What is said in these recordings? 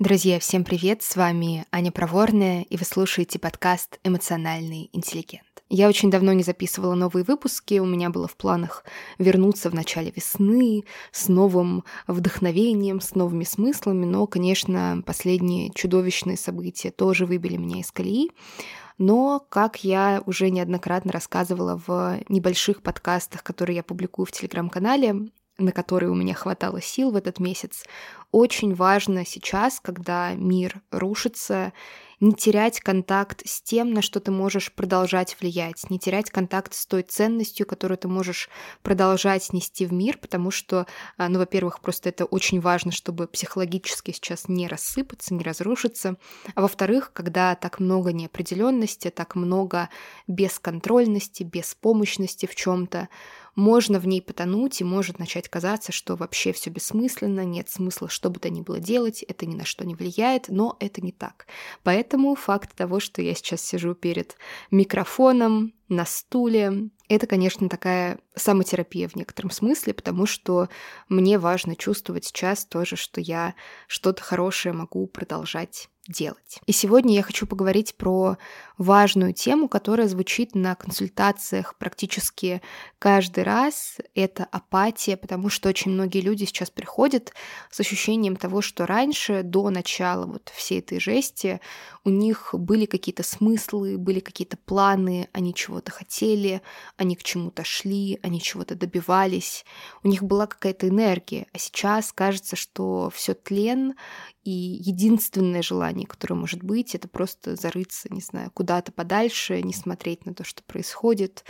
Друзья, всем привет! С вами Аня Проворная, и вы слушаете подкаст «Эмоциональный интеллигент». Я очень давно не записывала новые выпуски, у меня было в планах вернуться в начале весны с новым вдохновением, с новыми смыслами, но, конечно, последние чудовищные события тоже выбили меня из колеи. Но, как я уже неоднократно рассказывала в небольших подкастах, которые я публикую в телеграм-канале, на которые у меня хватало сил в этот месяц, очень важно сейчас, когда мир рушится, не терять контакт с тем, на что ты можешь продолжать влиять, не терять контакт с той ценностью, которую ты можешь продолжать нести в мир, потому что, а, ну, во-первых, просто это очень важно, чтобы психологически сейчас не рассыпаться, не разрушиться, а во-вторых, когда так много неопределенности, так много бесконтрольности, беспомощности в чем-то, можно в ней потонуть и может начать казаться, что вообще все бессмысленно, нет смысла что бы то ни было делать, это ни на что не влияет, но это не так. Поэтому факт того, что я сейчас сижу перед микрофоном, на стуле, это, конечно, такая самотерапия в некотором смысле, потому что мне важно чувствовать сейчас тоже, что я что-то хорошее могу продолжать делать. И сегодня я хочу поговорить про важную тему, которая звучит на консультациях практически каждый раз. Это апатия, потому что очень многие люди сейчас приходят с ощущением того, что раньше, до начала вот всей этой жести, у них были какие-то смыслы, были какие-то планы, они чего-то хотели, они к чему-то шли, они чего-то добивались, у них была какая-то энергия, а сейчас кажется, что все тлен, и единственное желание, которое может быть, это просто зарыться, не знаю, куда-то подальше, не смотреть на то, что происходит,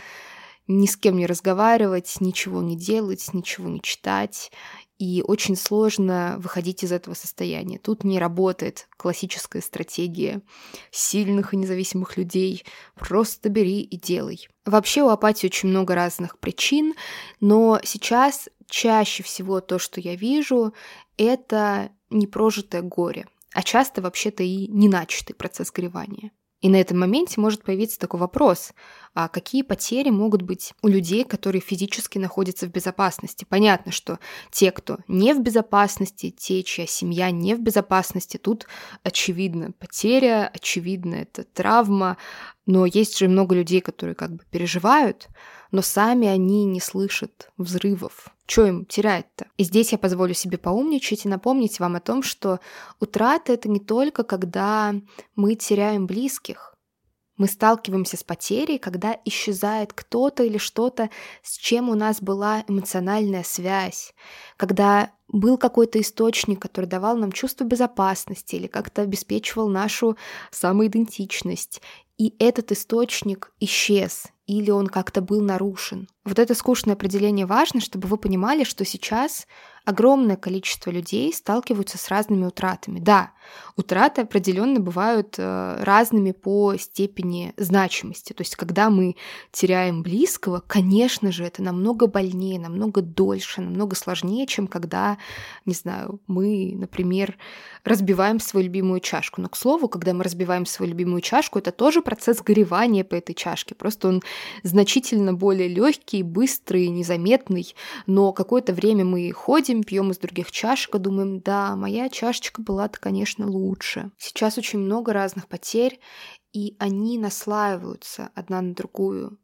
ни с кем не разговаривать, ничего не делать, ничего не читать. И очень сложно выходить из этого состояния. Тут не работает классическая стратегия сильных и независимых людей. Просто бери и делай. Вообще у апатии очень много разных причин, но сейчас чаще всего то, что я вижу, это непрожитое горе, а часто вообще-то и неначатый процесс горевания. И на этом моменте может появиться такой вопрос, а какие потери могут быть у людей, которые физически находятся в безопасности? Понятно, что те, кто не в безопасности, те, чья семья не в безопасности, тут очевидно потеря, очевидно это травма, но есть же много людей, которые как бы переживают, но сами они не слышат взрывов. Что им терять-то? И здесь я позволю себе поумничать и напомнить вам о том, что утрата — это не только когда мы теряем близких. Мы сталкиваемся с потерей, когда исчезает кто-то или что-то, с чем у нас была эмоциональная связь, когда был какой-то источник, который давал нам чувство безопасности или как-то обеспечивал нашу самоидентичность. И этот источник исчез, или он как-то был нарушен. Вот это скучное определение важно, чтобы вы понимали, что сейчас огромное количество людей сталкиваются с разными утратами. Да, утраты определенно бывают э, разными по степени значимости. То есть, когда мы теряем близкого, конечно же, это намного больнее, намного дольше, намного сложнее, чем когда, не знаю, мы, например, разбиваем свою любимую чашку. Но, к слову, когда мы разбиваем свою любимую чашку, это тоже процесс горевания по этой чашке. Просто он значительно более легкий, быстрый, незаметный. Но какое-то время мы ходим, пьем из других чашек и думаем, да, моя чашечка была-то, конечно, лучше. Сейчас очень много разных потерь, и они наслаиваются одна на другую.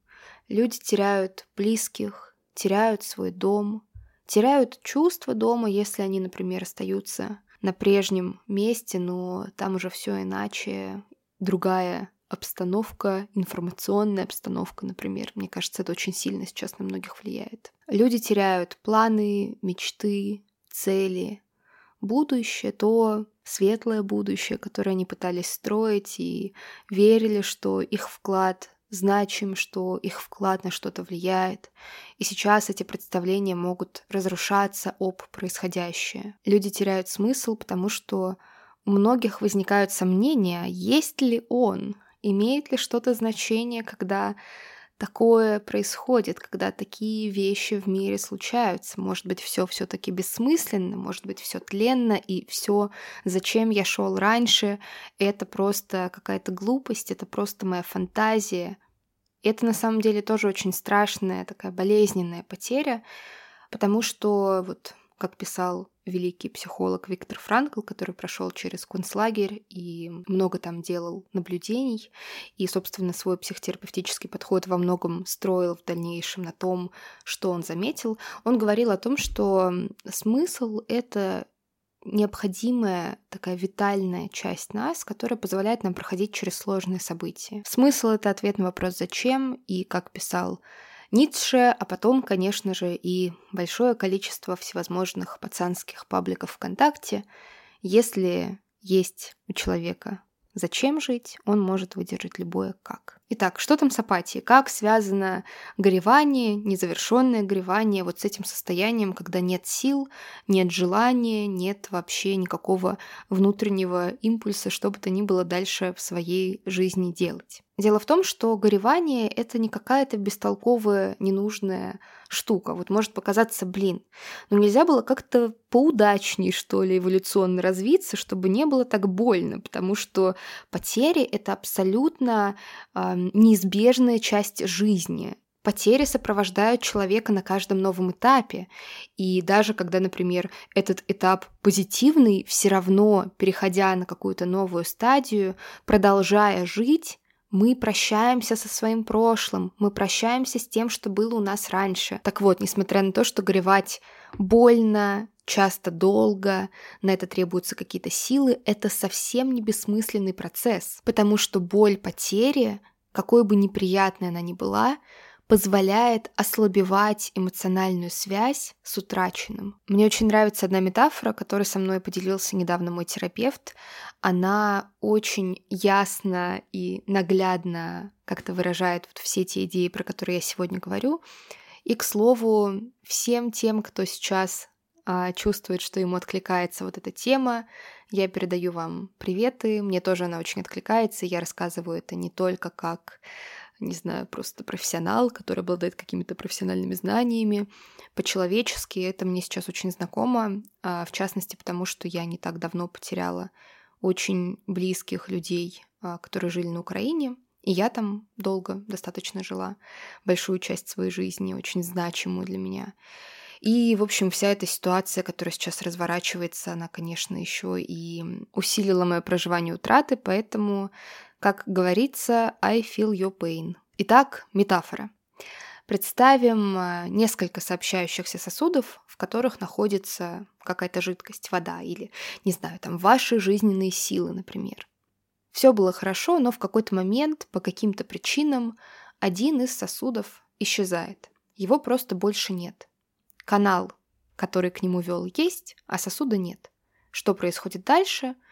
Люди теряют близких, теряют свой дом, теряют чувство дома, если они, например, остаются на прежнем месте, но там уже все иначе, другая обстановка, информационная обстановка, например. Мне кажется, это очень сильно сейчас на многих влияет. Люди теряют планы, мечты, цели, будущее, то светлое будущее, которое они пытались строить и верили, что их вклад значим, что их вклад на что-то влияет. И сейчас эти представления могут разрушаться об происходящее. Люди теряют смысл, потому что у многих возникают сомнения, есть ли он, имеет ли что-то значение, когда такое происходит, когда такие вещи в мире случаются. Может быть, все все-таки бессмысленно, может быть, все тленно, и все, зачем я шел раньше, это просто какая-то глупость, это просто моя фантазия. Это на самом деле тоже очень страшная, такая болезненная потеря, потому что, вот как писал великий психолог Виктор Франкл, который прошел через концлагерь и много там делал наблюдений, и, собственно, свой психотерапевтический подход во многом строил в дальнейшем на том, что он заметил, он говорил о том, что смысл — это необходимая такая витальная часть нас, которая позволяет нам проходить через сложные события. Смысл — это ответ на вопрос «зачем?» и, как писал Ницше, а потом, конечно же, и большое количество всевозможных пацанских пабликов ВКонтакте. Если есть у человека зачем жить, он может выдержать любое как. Итак, что там с апатией? Как связано горевание, незавершенное горевание вот с этим состоянием, когда нет сил, нет желания, нет вообще никакого внутреннего импульса, что бы то ни было дальше в своей жизни делать? Дело в том, что горевание — это не какая-то бестолковая, ненужная штука. Вот может показаться, блин, но нельзя было как-то поудачнее, что ли, эволюционно развиться, чтобы не было так больно, потому что потери — это абсолютно э, неизбежная часть жизни. Потери сопровождают человека на каждом новом этапе. И даже когда, например, этот этап позитивный, все равно, переходя на какую-то новую стадию, продолжая жить, мы прощаемся со своим прошлым, мы прощаемся с тем, что было у нас раньше. Так вот, несмотря на то, что горевать больно, часто долго, на это требуются какие-то силы, это совсем не бессмысленный процесс, потому что боль потери, какой бы неприятной она ни была, позволяет ослабевать эмоциональную связь с утраченным. Мне очень нравится одна метафора, которой со мной поделился недавно мой терапевт. Она очень ясно и наглядно как-то выражает вот все те идеи, про которые я сегодня говорю. И, к слову, всем тем, кто сейчас а, чувствует, что ему откликается вот эта тема, я передаю вам приветы. Мне тоже она очень откликается. Я рассказываю это не только как не знаю, просто профессионал, который обладает какими-то профессиональными знаниями. По-человечески это мне сейчас очень знакомо, а, в частности, потому что я не так давно потеряла очень близких людей, а, которые жили на Украине. И я там долго достаточно жила, большую часть своей жизни, очень значимую для меня. И, в общем, вся эта ситуация, которая сейчас разворачивается, она, конечно, еще и усилила мое проживание утраты, поэтому как говорится, I feel your pain. Итак, метафора. Представим э, несколько сообщающихся сосудов, в которых находится какая-то жидкость, вода или, не знаю, там ваши жизненные силы, например. Все было хорошо, но в какой-то момент по каким-то причинам один из сосудов исчезает. Его просто больше нет. Канал, который к нему вел, есть, а сосуда нет. Что происходит дальше –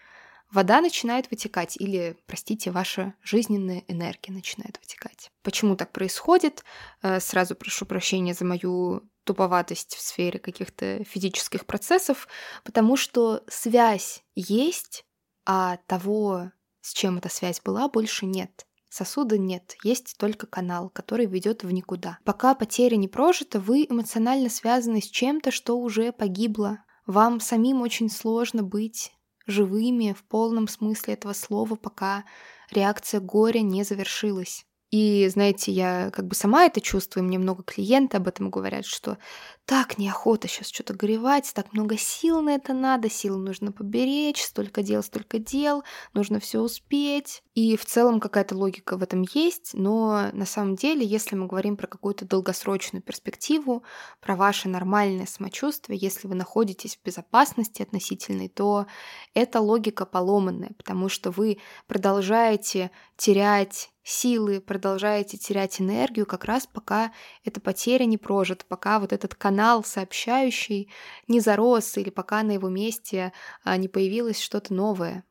вода начинает вытекать, или, простите, ваша жизненная энергия начинает вытекать. Почему так происходит? Э, сразу прошу прощения за мою туповатость в сфере каких-то физических процессов, потому что связь есть, а того, с чем эта связь была, больше нет. Сосуда нет, есть только канал, который ведет в никуда. Пока потеря не прожита, вы эмоционально связаны с чем-то, что уже погибло. Вам самим очень сложно быть живыми в полном смысле этого слова, пока реакция горя не завершилась. И, знаете, я как бы сама это чувствую, мне много клиентов об этом говорят, что так неохота сейчас что-то горевать, так много сил на это надо, сил нужно поберечь, столько дел, столько дел, нужно все успеть. И в целом какая-то логика в этом есть, но на самом деле, если мы говорим про какую-то долгосрочную перспективу, про ваше нормальное самочувствие, если вы находитесь в безопасности относительной, то эта логика поломанная, потому что вы продолжаете терять силы, продолжаете терять энергию, как раз пока эта потеря не прожит, пока вот этот канал сообщающий не зарос или пока на его месте а, не появилось что-то новое.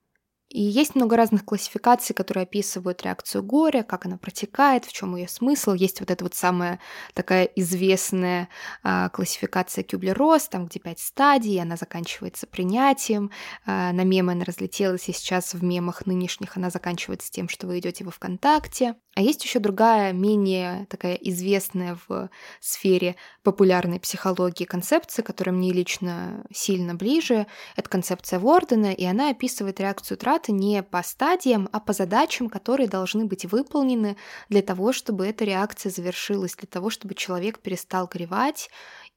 И есть много разных классификаций, которые описывают реакцию горя, как она протекает, в чем ее смысл. Есть вот эта вот самая такая известная а, классификация Кюблер-Росс, там где пять стадий, она заканчивается принятием. А, на мемы она разлетелась, и сейчас в мемах нынешних она заканчивается тем, что вы идете во ВКонтакте. А есть еще другая, менее такая известная в сфере популярной психологии концепция, которая мне лично сильно ближе. Это концепция Вордена, и она описывает реакцию траты не по стадиям, а по задачам, которые должны быть выполнены для того, чтобы эта реакция завершилась, для того, чтобы человек перестал горевать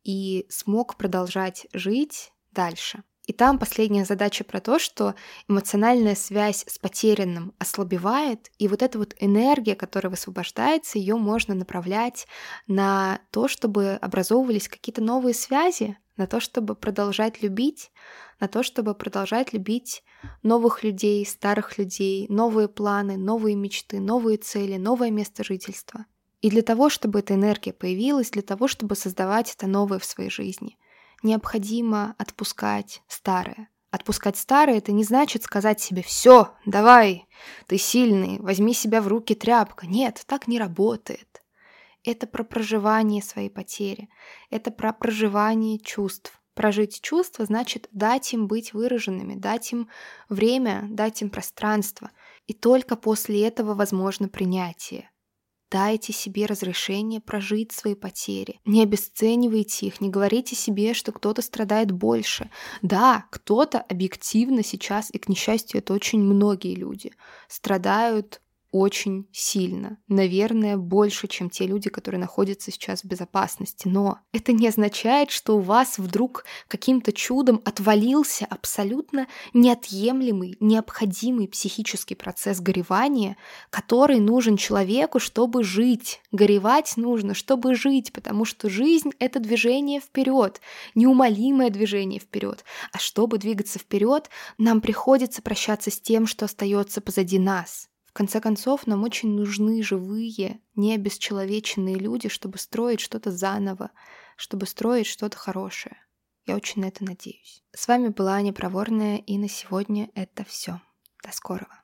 и смог продолжать жить дальше. И там последняя задача про то, что эмоциональная связь с потерянным ослабевает, и вот эта вот энергия, которая высвобождается, ее можно направлять на то, чтобы образовывались какие-то новые связи, на то, чтобы продолжать любить, на то, чтобы продолжать любить новых людей, старых людей, новые планы, новые мечты, новые цели, новое место жительства. И для того, чтобы эта энергия появилась, для того, чтобы создавать это новое в своей жизни – необходимо отпускать старое. Отпускать старое — это не значит сказать себе «все, давай, ты сильный, возьми себя в руки, тряпка». Нет, так не работает. Это про проживание своей потери, это про проживание чувств. Прожить чувства значит дать им быть выраженными, дать им время, дать им пространство. И только после этого возможно принятие. Дайте себе разрешение прожить свои потери. Не обесценивайте их, не говорите себе, что кто-то страдает больше. Да, кто-то объективно сейчас, и к несчастью, это очень многие люди, страдают очень сильно. Наверное, больше, чем те люди, которые находятся сейчас в безопасности. Но это не означает, что у вас вдруг каким-то чудом отвалился абсолютно неотъемлемый, необходимый психический процесс горевания, который нужен человеку, чтобы жить. Горевать нужно, чтобы жить, потому что жизнь — это движение вперед, неумолимое движение вперед. А чтобы двигаться вперед, нам приходится прощаться с тем, что остается позади нас конце концов, нам очень нужны живые, не обесчеловеченные люди, чтобы строить что-то заново, чтобы строить что-то хорошее. Я очень на это надеюсь. С вами была Аня Проворная, и на сегодня это все. До скорого.